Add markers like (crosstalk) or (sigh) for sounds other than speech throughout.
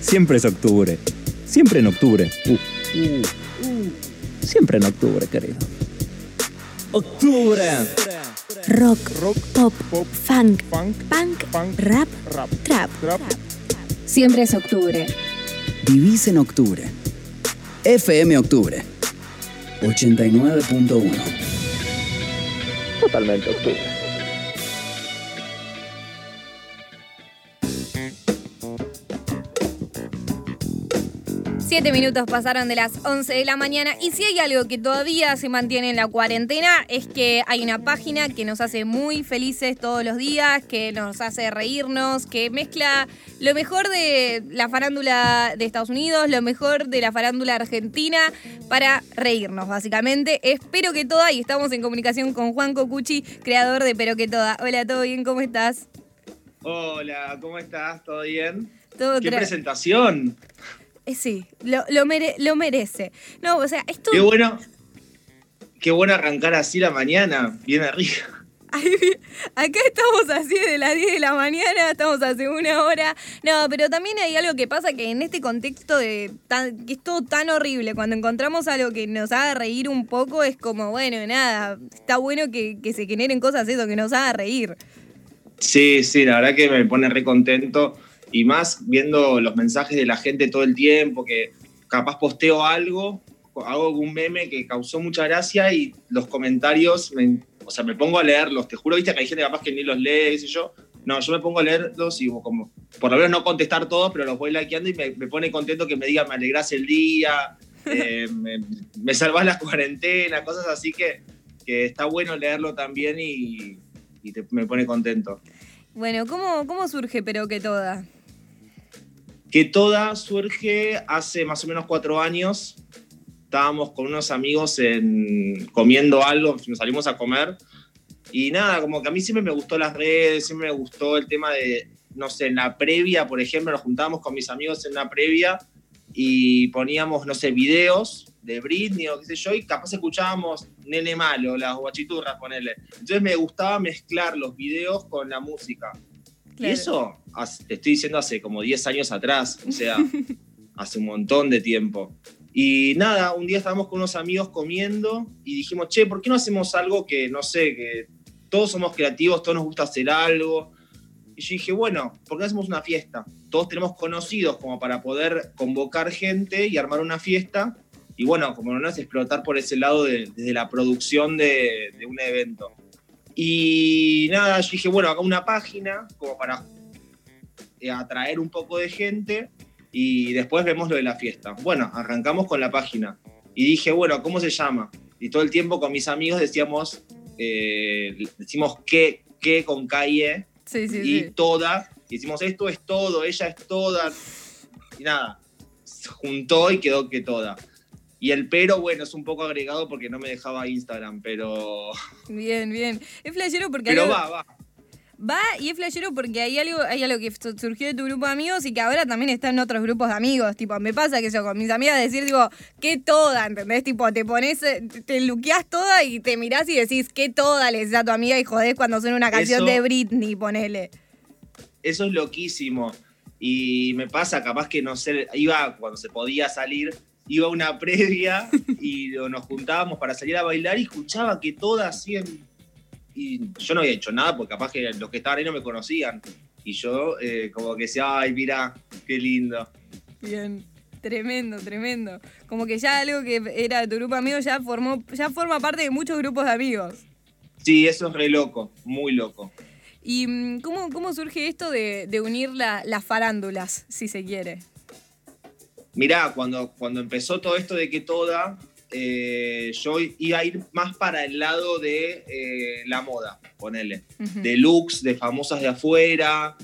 Siempre es octubre. Siempre en octubre. Uh, uh, uh. Siempre en octubre, querido. ¡Octubre! Rock, Rock, pop, pop, funk, funk, punk, punk, rap, rap, trap. trap. Siempre es octubre. Vivís en octubre. FM Octubre. 89.1. Totalmente octubre. Siete minutos pasaron de las 11 de la mañana y si hay algo que todavía se mantiene en la cuarentena es que hay una página que nos hace muy felices todos los días, que nos hace reírnos, que mezcla lo mejor de la farándula de Estados Unidos, lo mejor de la farándula argentina para reírnos básicamente. Espero que toda y estamos en comunicación con Juan Cocucci, creador de Pero que toda. Hola, ¿todo bien? ¿Cómo estás? Hola, ¿cómo estás? ¿Todo bien? Todo ¡Qué presentación! Eh, Sí, lo, lo mere- lo merece. No, o sea, esto... ¡Qué bueno! Qué bueno arrancar así la mañana, bien arriba. Ay, (laughs) Acá estamos así de las 10 de la mañana, estamos hace una hora. No, pero también hay algo que pasa que en este contexto de tan- que es todo tan horrible, cuando encontramos algo que nos haga reír un poco, es como, bueno, nada, está bueno que, que se generen cosas eso, que nos haga reír. Sí, sí, la verdad que me pone re contento. Y más viendo los mensajes de la gente todo el tiempo, que capaz posteo algo, hago algún meme que causó mucha gracia y los comentarios, me- o sea, me pongo a leerlos. Te juro, viste que hay gente capaz que ni los lee, qué sé yo. No, yo me pongo a leerlos y como, por lo menos no contestar todos, pero los voy likeando y me, pone contento que me digan, me alegrás el día, (laughs) eh, me, me salvás la cuarentena, cosas así que, que está bueno leerlo también y, me pone contento. Bueno, ¿cómo, cómo surge Pero que Toda? Que toda surge hace más o menos cuatro años. Estábamos con unos amigos en, comiendo algo, nos salimos a comer. Y nada, como que a mí siempre me gustó las redes, siempre me gustó el tema de, no sé, en la previa, por ejemplo, nos juntábamos con mis amigos en una previa y poníamos, no sé, videos de Britney o qué sé yo, y capaz escuchábamos Nene Malo, las guachiturras, ponele. Entonces me gustaba mezclar los videos con la música. Claro. Y eso, te estoy diciendo hace como 10 años atrás, o sea, (laughs) hace un montón de tiempo. Y nada, un día estábamos con unos amigos comiendo y dijimos, che, ¿por qué no hacemos algo que, no sé, que todos somos creativos, todos nos gusta hacer algo? Y yo dije, bueno, ¿por qué hacemos una fiesta? Todos tenemos conocidos como para poder convocar gente y armar una fiesta. Y bueno, como no es explotar por ese lado de- desde la producción de, de un evento. Y nada, yo dije, bueno, haga una página como para eh, atraer un poco de gente y después vemos lo de la fiesta. Bueno, arrancamos con la página y dije, bueno, ¿cómo se llama? Y todo el tiempo con mis amigos decíamos, eh, decimos qué, qué con calle Sí, sí, y sí. toda. Y decimos, esto es todo, ella es toda. Y nada, juntó y quedó que toda. Y el pero, bueno, es un poco agregado porque no me dejaba Instagram, pero, Bien, bien. Es flashero porque pero algo- va, va. Va y es flashero porque hay algo, hay algo que su- surgió de tu grupo de amigos y que ahora también está en otros grupos de amigos. Tipo, me pasa que yo con mis amigas decir, digo, qué toda, ¿entendés? Tipo, te pones, eh, te luqueás toda y te mirás y decís, qué toda le decís a tu amiga y jodés cuando suena una canción Eso- de Britney, ponele. Eso es loquísimo. Y me pasa, capaz que no sé, iba cuando se podía salir, iba a una previa y nos juntábamos para salir a bailar y escuchaba que todas hacían. Y yo no había hecho nada porque capaz que los que estaban ahí no me conocían. Y yo, eh, como que decía, ay, mira, qué lindo. Bien. Tremendo, tremendo. Como que ya algo que era de tu grupo de amigos ya formó, ya forma parte de muchos grupos de amigos. Sí, eso es re loco, muy loco. ¿Y mm, cómo, cómo surge esto de, de unir la- las farándulas, si se quiere? Mirá, cuando, cuando empezó todo esto de que toda, eh, yo iba a ir más para el lado de eh, la moda, ponele. Ujú. de looks, de famosas de afuera.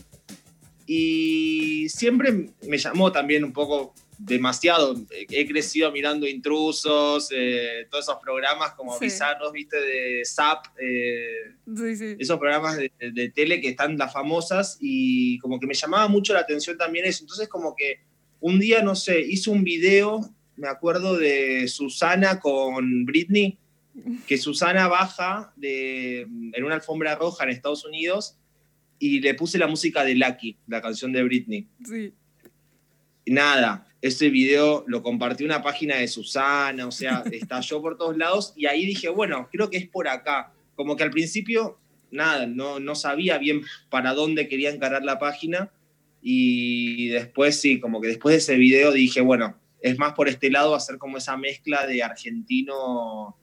Y siempre me llamó también un poco demasiado. He crecido mirando intrusos, eh, todos esos programas como Sí. bizarros, viste, de Zap, eh, Sí, sí. esos programas de, de tele que están las famosas y como que me llamaba mucho la atención también eso. Entonces como que un día, no sé, hice un video, me acuerdo de Susana con Britney, que Susana baja de, en una alfombra roja en Estados Unidos y le puse la música de Lucky, la canción de Britney. sí. nada, ese video lo compartió una página de Susana, o sea, (laughs) estalló por todos lados y ahí dije, bueno, creo que es por acá. Como que al principio, nada, no, no sabía bien para dónde quería encarar la página y después sí, como que después de ese video dije, bueno, es más por este lado hacer como esa mezcla de argentino,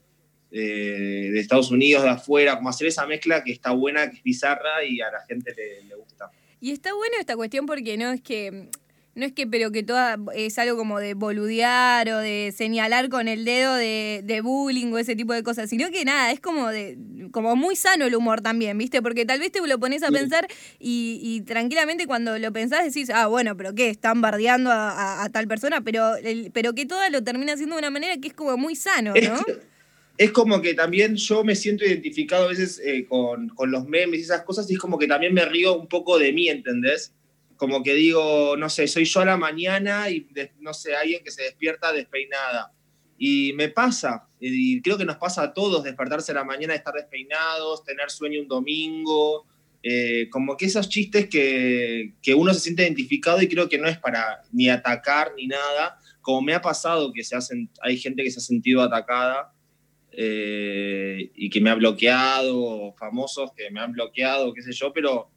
eh, de Estados Unidos, de afuera, como hacer esa mezcla que está buena, que es bizarra y a la gente le, le gusta. Y está bueno esta cuestión porque no es que no es que, pero que toda es algo como de boludear o de señalar con el dedo de, de, bullying o ese tipo de cosas, sino que nada, es como de como muy sano el humor también, ¿viste? Porque tal vez te lo pones a pensar y, y tranquilamente cuando lo pensás decís, ah, bueno, pero ¿qué? Están bardeando a, a, a tal persona, pero, el, pero que toda lo termina haciendo de una manera que es como muy sano, ¿no? Es, es como que también yo me siento identificado a veces eh, con, con los memes y esas cosas y es como que también me río un poco de mí, ¿entendés? Como que digo, no sé, soy yo a la mañana y no sé, alguien que se despierta despeinada. Y me pasa, y creo que nos pasa a todos despertarse a la mañana, estar despeinados, tener sueño un domingo, eh, como que esos chistes que, que, uno se siente identificado y creo que no es para ni atacar ni nada, como me ha pasado que se hacen, hay gente que se ha sentido atacada eh, y que me ha bloqueado, famosos que me han bloqueado, qué sé yo, pero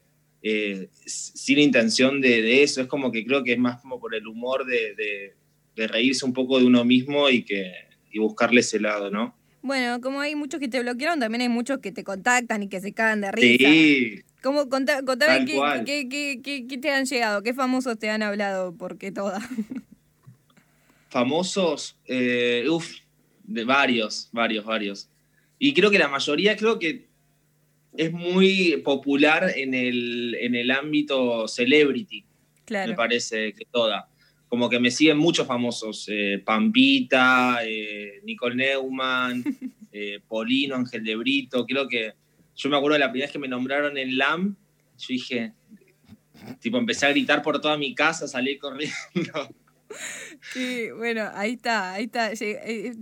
eh, sin intención de, de, eso, es como que creo que es más como por el humor de, de, de reírse un poco de uno mismo y, que, y buscarle ese lado, ¿no? Bueno, como hay muchos que te bloquearon, también hay muchos que te contactan y que se cagan de risa. Sí. ¿Cómo, contá, contame qué, qué, qué, qué, qué te han llegado, qué famosos te han hablado, porque toda. (laughs) Famosos, eh, uff, de varios, varios, varios. Y creo que la mayoría, creo que es muy popular en el, en el ámbito celebrity, claro. me parece que toda. Como que me siguen muchos famosos, eh, Pampita, eh, Nicole Neumann, (laughs) eh, Polino, Ángel de Brito, creo que yo me acuerdo de la primera vez que me nombraron en LAM, yo dije, tipo, empecé a gritar por toda mi casa, salí corriendo. Sí, bueno, ahí está, ahí está.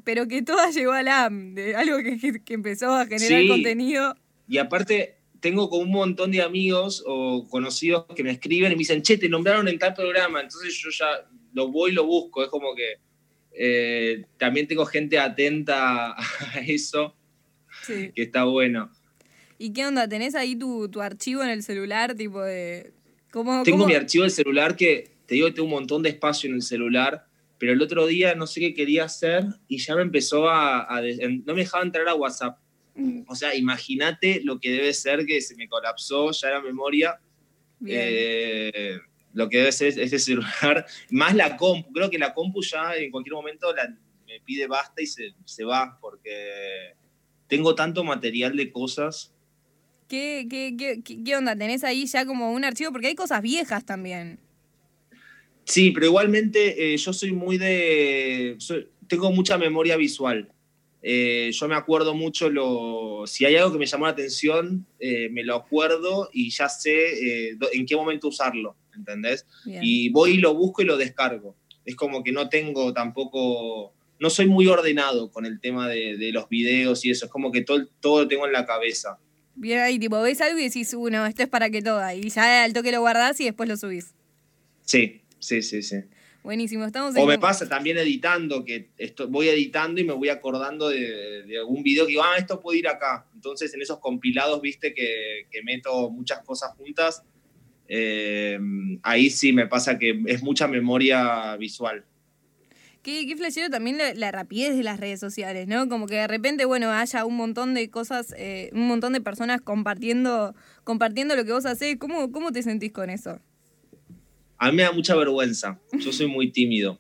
Pero que toda llegó a LAM, de algo que, que empezó a generar Sí. contenido. Y aparte, tengo como un montón de amigos o conocidos que me escriben y me dicen, che, te nombraron en tal programa. Entonces yo ya lo voy y lo busco. Es como que eh, también tengo gente atenta a eso, Sí. que está bueno. ¿Y qué onda? ¿Tenés ahí tu, tu archivo en el celular? Tipo de. ¿Cómo, Tengo cómo- mi archivo del celular que te digo que tengo un montón de espacio en el celular, pero el otro día no sé qué quería hacer y ya me empezó a... a no me dejaba entrar a WhatsApp. O sea, imagínate lo que debe ser que se me colapsó ya la memoria. Eh, lo que debe ser ese celular, (laughs) más la compu. Creo que la compu ya en cualquier momento la- me pide basta y se, se va, porque tengo tanto material de cosas. ¿Qué, qué, qué, qué- qué onda? ¿Tenés ahí ya como un archivo? Porque hay cosas viejas también. Sí, pero igualmente eh, yo soy muy de... soy- tengo mucha memoria visual. Eh, yo me acuerdo mucho lo... Si hay algo que me llamó la atención, eh, me lo acuerdo y ya sé eh, do- en qué momento usarlo, ¿entendés? Bien. y voy y lo busco y lo descargo. Es como que no tengo tampoco, no soy muy ordenado con el tema de, de los videos y eso, es como que todo, todo lo tengo en la cabeza. Bien ahí, tipo, ves algo y decís, uno, esto es para que toda. Y ya al toque lo guardás y después lo subís. Sí, sí, sí, sí. Buenísimo, estamos O en. me pasa también editando, que esto, voy editando y me voy acordando de, de algún video que digo, ah, esto puede ir acá. Entonces en esos compilados, viste, que, que meto muchas cosas juntas, eh, ahí sí me pasa que es mucha memoria visual. Qué, qué flashero también la, la rapidez de las redes sociales, ¿no? Como que de repente, bueno, haya un montón de cosas, eh, un montón de personas compartiendo, compartiendo lo que vos hacés. ¿Cómo, cómo te sentís con eso? A mí me da mucha vergüenza, yo soy muy tímido.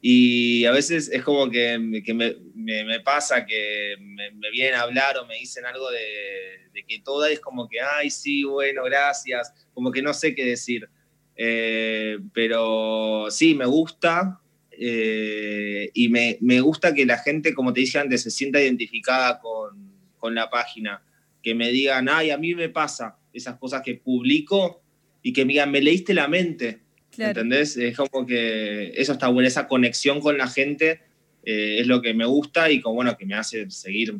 Y a veces es como que, me- pasa que me, vienen a hablar o me dicen algo de, de que toda es como que, ay, sí, bueno, gracias, como que no sé qué decir. Eh, pero sí, me gusta eh, y me, me gusta que la gente, como te dije antes, se sienta identificada con, con la página, que me digan, ay, a mí me pasa esas cosas que publico y que me digan, me leíste la mente. Claro. ¿Entendés? Es como que eso está bueno, esa conexión con la gente eh, es lo que me gusta y como bueno, que me hace seguir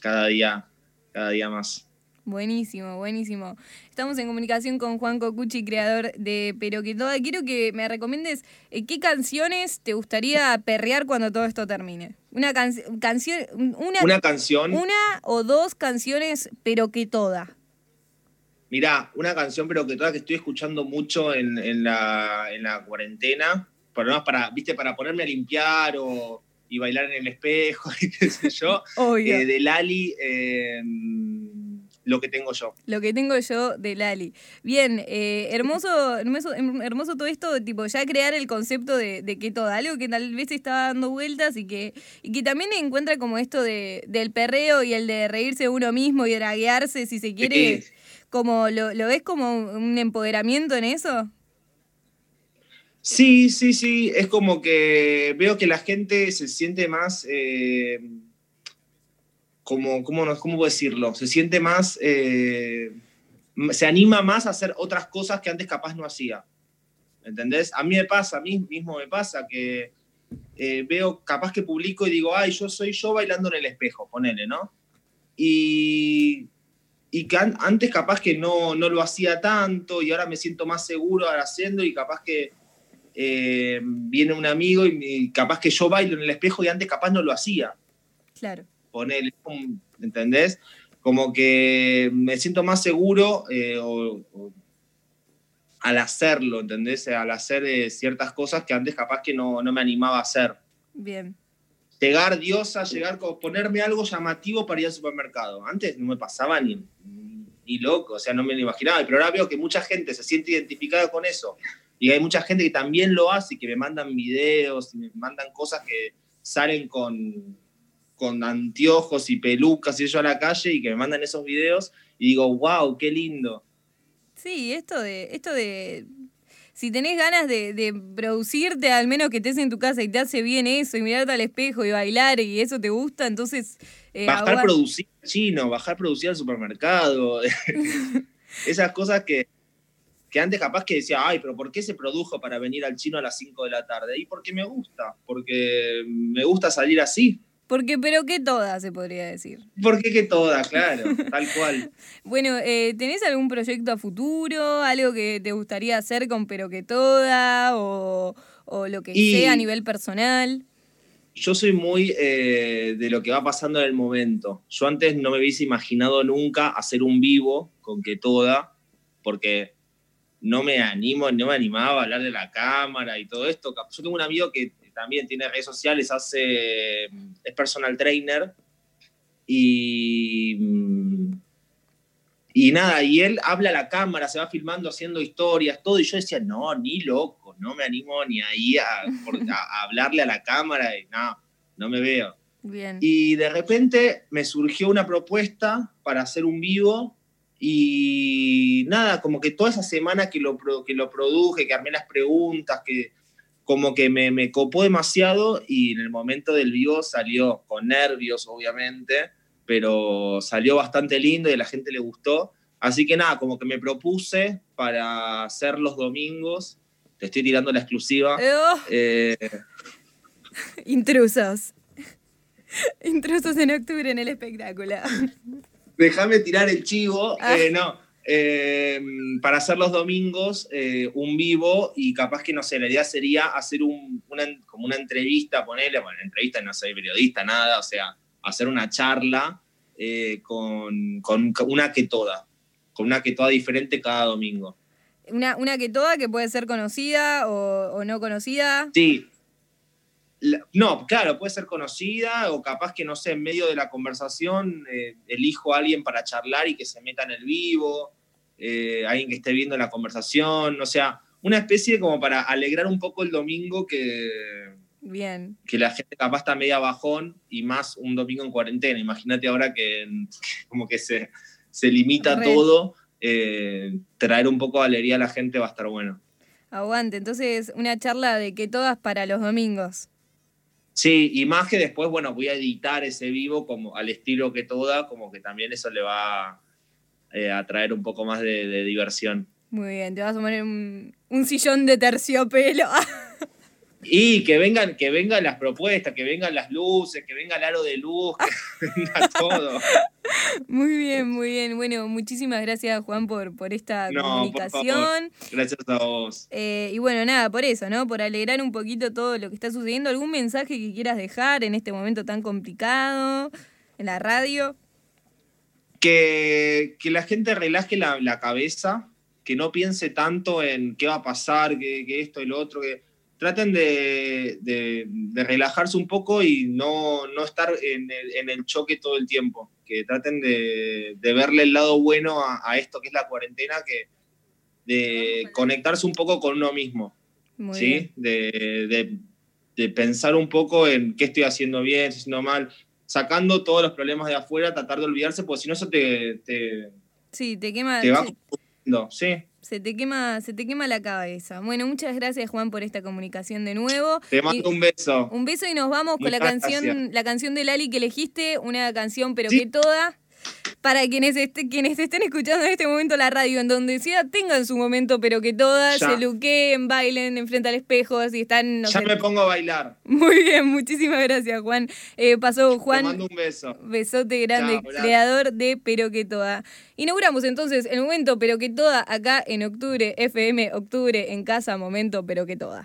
cada día, cada día más. Buenísimo, buenísimo. Estamos en comunicación con Juan Cocucci, creador de Pero que Toda. Quiero que me recomiendes eh, qué canciones te gustaría perrear cuando todo esto termine. Una canción, una, una canción. Una o dos canciones, pero que toda. Mirá, una canción, pero que toda que estoy escuchando mucho en, en, la, en la cuarentena, por para, viste, para ponerme a limpiar o y bailar en el espejo (laughs) y qué sé yo. Eh, de Lali. Eh, lo que tengo yo. Lo que tengo yo de Lali. Bien, eh, hermoso, hermoso, hermoso todo esto, tipo, ya crear el concepto de, que todo, algo que tal vez está dando vueltas y que, y que también encuentra como esto de, del perreo y el de reírse uno mismo y draguearse, si se quiere, como, ¿lo, ¿lo ves como un empoderamiento en eso? Sí, sí, sí, es como que veo que la gente se siente más... Eh, como, ¿cómo, ¿cómo puedo decirlo? Se siente más, eh, se anima más a hacer otras cosas que antes capaz no hacía. ¿Entendés? A mí me pasa, a mí mismo me pasa que eh, veo, capaz que publico y digo, ay, yo soy yo bailando en el espejo, ponele, ¿no? Y, y que antes capaz que no, no lo hacía tanto y ahora me siento más seguro haciendo y capaz que eh, viene un amigo y capaz que yo bailo en el espejo y antes capaz no lo hacía. Claro poner, ¿entendés? Como que me siento más seguro eh, al hacerlo, ¿entendés? Al hacer eh, ciertas cosas que antes capaz que no, me animaba a hacer. Bien. Llegar diosa, llegar, ponerme algo llamativo para ir al supermercado. Antes no me pasaba ni, ni loco, o sea, no me lo imaginaba. Pero ahora veo que mucha gente se siente identificada con eso. Y hay mucha gente que también lo hace y que me mandan videos y me mandan cosas que salen con, con anteojos y pelucas y yo a la calle y que me mandan esos videos y digo, wow, qué lindo. Sí, esto de, esto de si tenés ganas de, producirte, al menos que estés en tu casa y te hace bien eso, y mirarte al espejo y bailar y eso te gusta, entonces... Eh, bajar producir chino, bajar producir al supermercado, (laughs) esas cosas que, que antes capaz que decía, ay, pero ¿por qué se produjo para venir al chino a las 5 de la tarde? Y porque me gusta, porque me gusta salir así. Porque, pero que toda, se podría decir. Porque que toda, claro, tal cual. (laughs) bueno, eh, ¿tenés algún proyecto a futuro? ¿Algo que te gustaría hacer con pero que toda? ¿O, lo que sea a nivel personal? Yo soy muy eh, de lo que va pasando en el momento. Yo antes no me hubiese imaginado nunca hacer un vivo con que toda, porque no me animo, no me animaba a hablar de la cámara y todo esto. Yo tengo un amigo que también tiene redes sociales, hace, es personal trainer y, y nada, y él habla a la cámara, se va filmando, haciendo historias, todo, y yo decía, no, ni loco, no me animo ni ahí a, (laughs) a, hablarle a la cámara, y no, no me veo. Bien. Y de repente me surgió una propuesta para hacer un vivo y nada, como que toda esa semana que lo, que lo produje, que armé las preguntas, que como que me, me, copó demasiado y en el momento del vivo salió con nervios, obviamente, pero salió bastante lindo y a la gente le gustó. Así que nada, como que me propuse para hacer los domingos. Te estoy tirando la exclusiva. Eh, Intrusos. Intrusos en octubre en el espectáculo. Déjame tirar el chivo. Ah. Eh, no. Eh, para hacer los domingos eh, un vivo y capaz que, no sé, la idea sería hacer un, una, como una entrevista, ponerle, bueno, entrevista no soy periodista, nada, o sea, hacer una charla eh, con, con, una que toda, con una que toda diferente cada domingo. Una, una que toda que puede ser conocida o, o no conocida. Sí, no, claro, puede ser conocida o capaz que, no sé, en medio de la conversación elijo a alguien para charlar y que se meta en el vivo, eh, alguien que esté viendo la conversación, o sea, una especie como para alegrar un poco el domingo que, Bien. que la gente capaz está media bajón y más un domingo en cuarentena. Imagínate ahora que, como que se, se limita todo, eh, traer un poco de alegría a la gente va a estar bueno. Aguante, entonces una charla de que todas para los domingos. Sí, y más que después, bueno, voy a editar ese vivo como al estilo que toda, como que también eso le va eh, a traer un poco más de, diversión. Muy bien, te vas a poner un, sillón de terciopelo. (laughs) Y que vengan, que vengan las propuestas, que vengan las luces, que venga el aro de luz, que (laughs) venga todo. Muy bien, muy bien. Bueno, muchísimas gracias, Juan, por, por esta No, por comunicación. Gracias a vos. Eh, y bueno, nada, por eso, ¿no? Por alegrar un poquito todo lo que está sucediendo. ¿Algún mensaje que quieras dejar en este momento tan complicado en la radio? Que, que la gente relaje la, la cabeza, que no piense tanto en qué va a pasar, que, que esto y lo otro, que traten de, de- de relajarse un poco y no, no estar en el, en el choque todo el tiempo. Que traten de, de verle el lado bueno a, a esto que es la cuarentena, que de conectarse un poco con uno mismo. Muy ¿sí? bien. De, de- de pensar un poco en qué estoy haciendo bien, si estoy haciendo mal, sacando todos los problemas de afuera, tratar de olvidarse, porque si no eso te, te, Sí, te quema, te va se, confundiendo, ¿sí? se te quema, se te quema la cabeza. Bueno, muchas gracias, Juan, por esta comunicación de nuevo. Te mando Y- un beso. Un beso y nos vamos con la canción, gracias. la canción de Lali que elegiste, una canción pero Sí. que toda. Para quienes, este- quienes estén escuchando en este momento la radio, en donde sea, tengan su momento, pero que todas Ya. se luqueen, bailen enfrente al espejo, si están, no ya sé. me pongo a bailar. Muy bien, muchísimas gracias, Juan. Eh, pasó Te Juan, mando un beso. besote grande, creador de Pero que Toda. Inauguramos entonces el momento Pero que Toda acá en octubre, FM, octubre en casa, momento Pero que Toda.